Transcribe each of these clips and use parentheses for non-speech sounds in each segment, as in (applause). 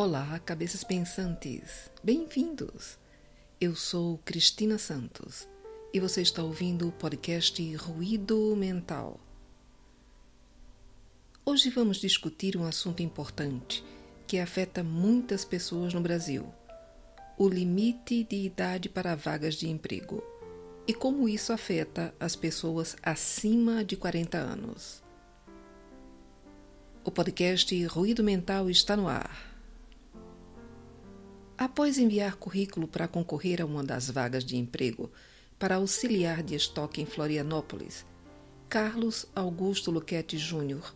Olá, cabeças pensantes! Bem-vindos! Eu sou Cristina Santos e você está ouvindo o podcast Ruído Mental. Hoje vamos discutir um assunto importante que afeta muitas pessoas no Brasil: o limite de idade para vagas de emprego e como isso afeta as pessoas acima de 40 anos. O podcast Ruído Mental está no ar. Após enviar currículo para concorrer a uma das vagas de emprego para auxiliar de estoque em Florianópolis, Carlos Augusto Luquete Júnior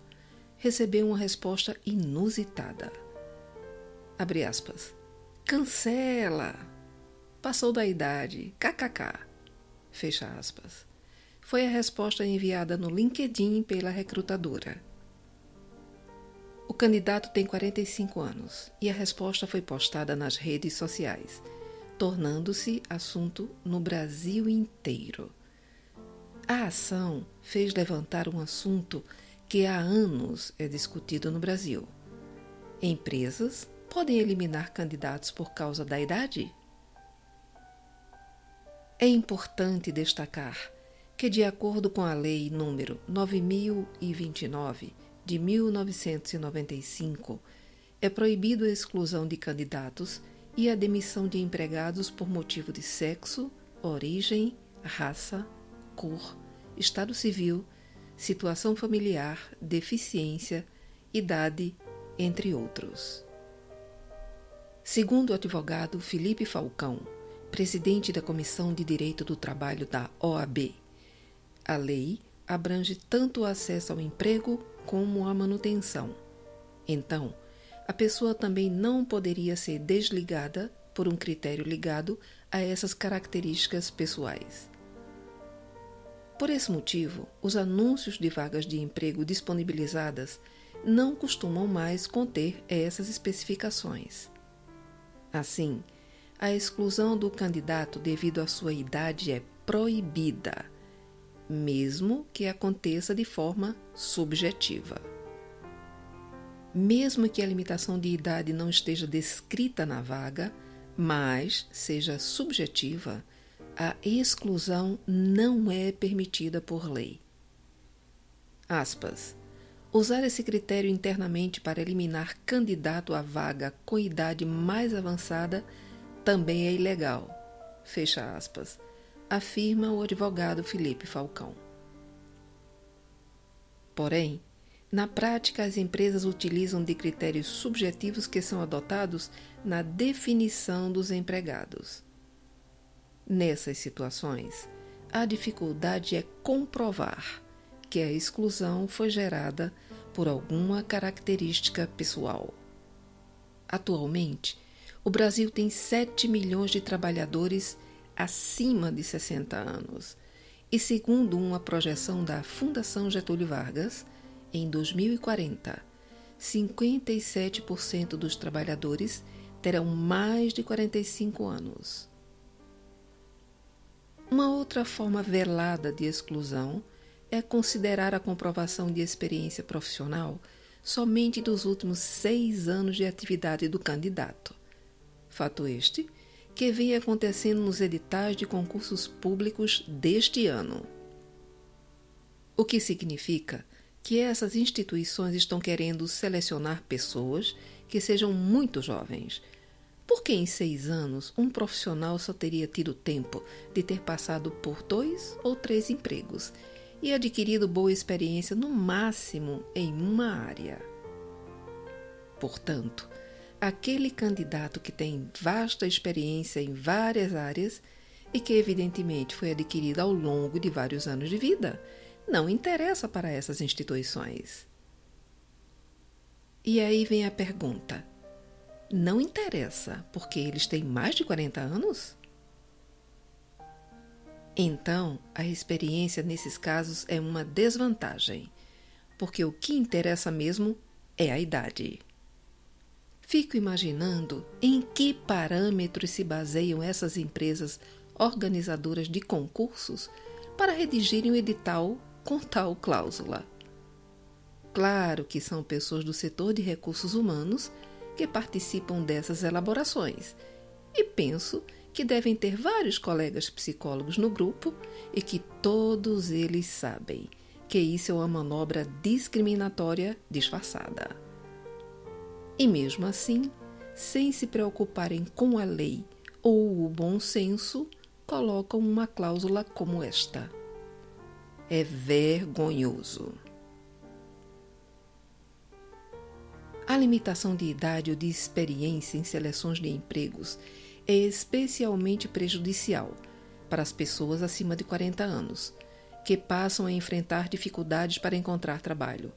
recebeu uma resposta inusitada. Abre aspas. Cancela! Passou da idade. KKK. Fecha aspas. Foi a resposta enviada no LinkedIn pela recrutadora. O candidato tem 45 anos e a resposta foi postada nas redes sociais, tornando-se assunto no Brasil inteiro. A ação fez levantar um assunto que há anos é discutido no Brasil. Empresas podem eliminar candidatos por causa da idade? É importante destacar que, de acordo com a Lei número 9029 de 1995, é proibido a exclusão de candidatos e a demissão de empregados por motivo de sexo, origem, raça, cor, estado civil, situação familiar, deficiência, idade, entre outros. Segundo o advogado Felipe Falcão, presidente da Comissão de Direito do Trabalho da OAB, a lei abrange tanto o acesso ao emprego como a manutenção. Então, a pessoa também não poderia ser desligada por um critério ligado a essas características pessoais. Por esse motivo, os anúncios de vagas de emprego disponibilizadas não costumam mais conter essas especificações. Assim, a exclusão do candidato devido à sua idade é proibida mesmo que aconteça de forma subjetiva. Mesmo que a limitação de idade não esteja descrita na vaga, mas seja subjetiva, a exclusão não é permitida por lei. Aspas. Usar esse critério internamente para eliminar candidato à vaga com idade mais avançada também é ilegal. Fecha aspas afirma o advogado Felipe Falcão. Porém, na prática, as empresas utilizam de critérios subjetivos que são adotados na definição dos empregados. Nessas situações, a dificuldade é comprovar que a exclusão foi gerada por alguma característica pessoal. Atualmente, o Brasil tem 7 milhões de trabalhadores acima de 60 anos. E segundo uma projeção da Fundação Getúlio Vargas, em 2040, 57% dos trabalhadores terão mais de 45 anos. Uma outra forma velada de exclusão é considerar a comprovação de experiência profissional somente dos últimos seis anos de atividade do candidato. Fato este que vem acontecendo nos editais de concursos públicos deste ano. O que significa que essas instituições estão querendo selecionar pessoas que sejam muito jovens. Porque em seis anos um profissional só teria tido tempo de ter passado por dois ou três empregos e adquirido boa experiência no máximo em uma área. Portanto, aquele candidato que tem vasta experiência em várias áreas e que, evidentemente, foi adquirida ao longo de vários anos de vida, não interessa para essas instituições. E aí vem a pergunta: não interessa porque eles têm mais de 40 anos? Então, a experiência nesses casos é uma desvantagem, porque o que interessa mesmo é a idade. Fico imaginando em que parâmetros se baseiam essas empresas organizadoras de concursos para redigirem o edital com tal cláusula. Claro que são pessoas do setor de recursos humanos que participam dessas elaborações e penso que devem ter vários colegas psicólogos no grupo e que todos eles sabem que isso é uma manobra discriminatória disfarçada. E mesmo assim, sem se preocuparem com a lei ou o bom senso, colocam uma cláusula como esta. É vergonhoso. A limitação de idade ou de experiência em seleções de empregos é especialmente prejudicial para as pessoas acima de 40 anos, que passam a enfrentar dificuldades para encontrar trabalho.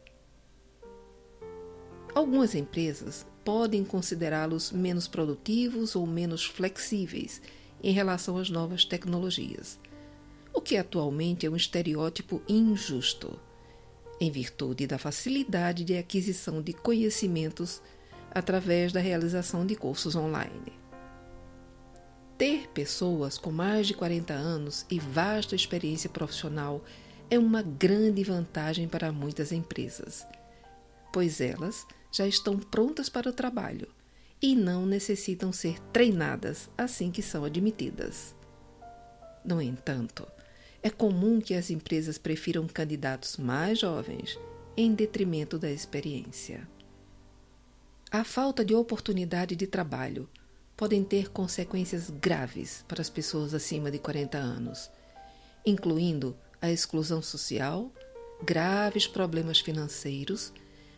Algumas empresas podem considerá-los menos produtivos ou menos flexíveis em relação às novas tecnologias, o que atualmente é um estereótipo injusto, em virtude da facilidade de aquisição de conhecimentos através da realização de cursos online. Ter pessoas com mais de 40 anos e vasta experiência profissional é uma grande vantagem para muitas empresas, pois elas já estão prontas para o trabalho e não necessitam ser treinadas assim que são admitidas. No entanto, é comum que as empresas prefiram candidatos mais jovens em detrimento da experiência. A falta de oportunidade de trabalho podem ter consequências graves para as pessoas acima de 40 anos, incluindo a exclusão social, graves problemas financeiros,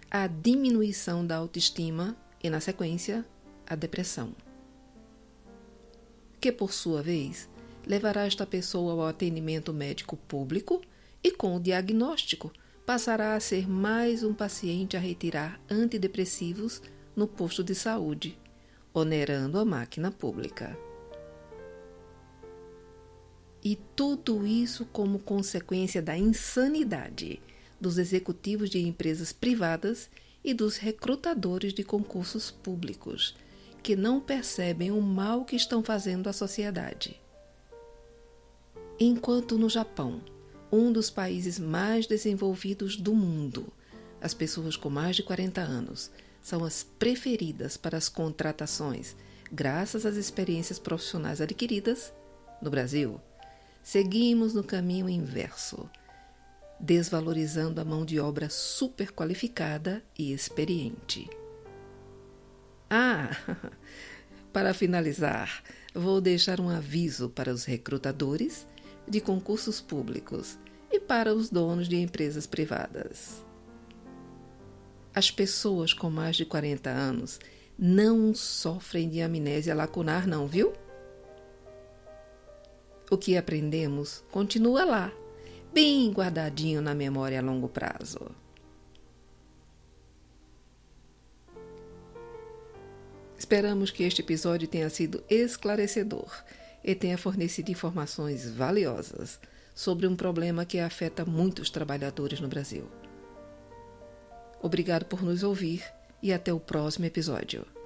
a diminuição da autoestima e, na sequência, a depressão. Que, por sua vez, levará esta pessoa ao atendimento médico público e, com o diagnóstico, passará a ser mais um paciente a retirar antidepressivos no posto de saúde onerando a máquina pública. E tudo isso como consequência da insanidade dos executivos de empresas privadas e dos recrutadores de concursos públicos, que não percebem o mal que estão fazendo à sociedade. Enquanto no Japão, um dos países mais desenvolvidos do mundo, as pessoas com mais de 40 anos são as preferidas para as contratações, graças às experiências profissionais adquiridas no Brasil. Seguimos no caminho inverso, desvalorizando a mão de obra super qualificada e experiente. Ah, (laughs) para finalizar, vou deixar um aviso para os recrutadores de concursos públicos e para os donos de empresas privadas. As pessoas com mais de 40 anos não sofrem de amnésia lacunar, não, viu? O que aprendemos continua lá, bem guardadinho na memória a longo prazo. Esperamos que este episódio tenha sido esclarecedor e tenha fornecido informações valiosas sobre um problema que afeta muitos trabalhadores no Brasil. Obrigado por nos ouvir e até o próximo episódio.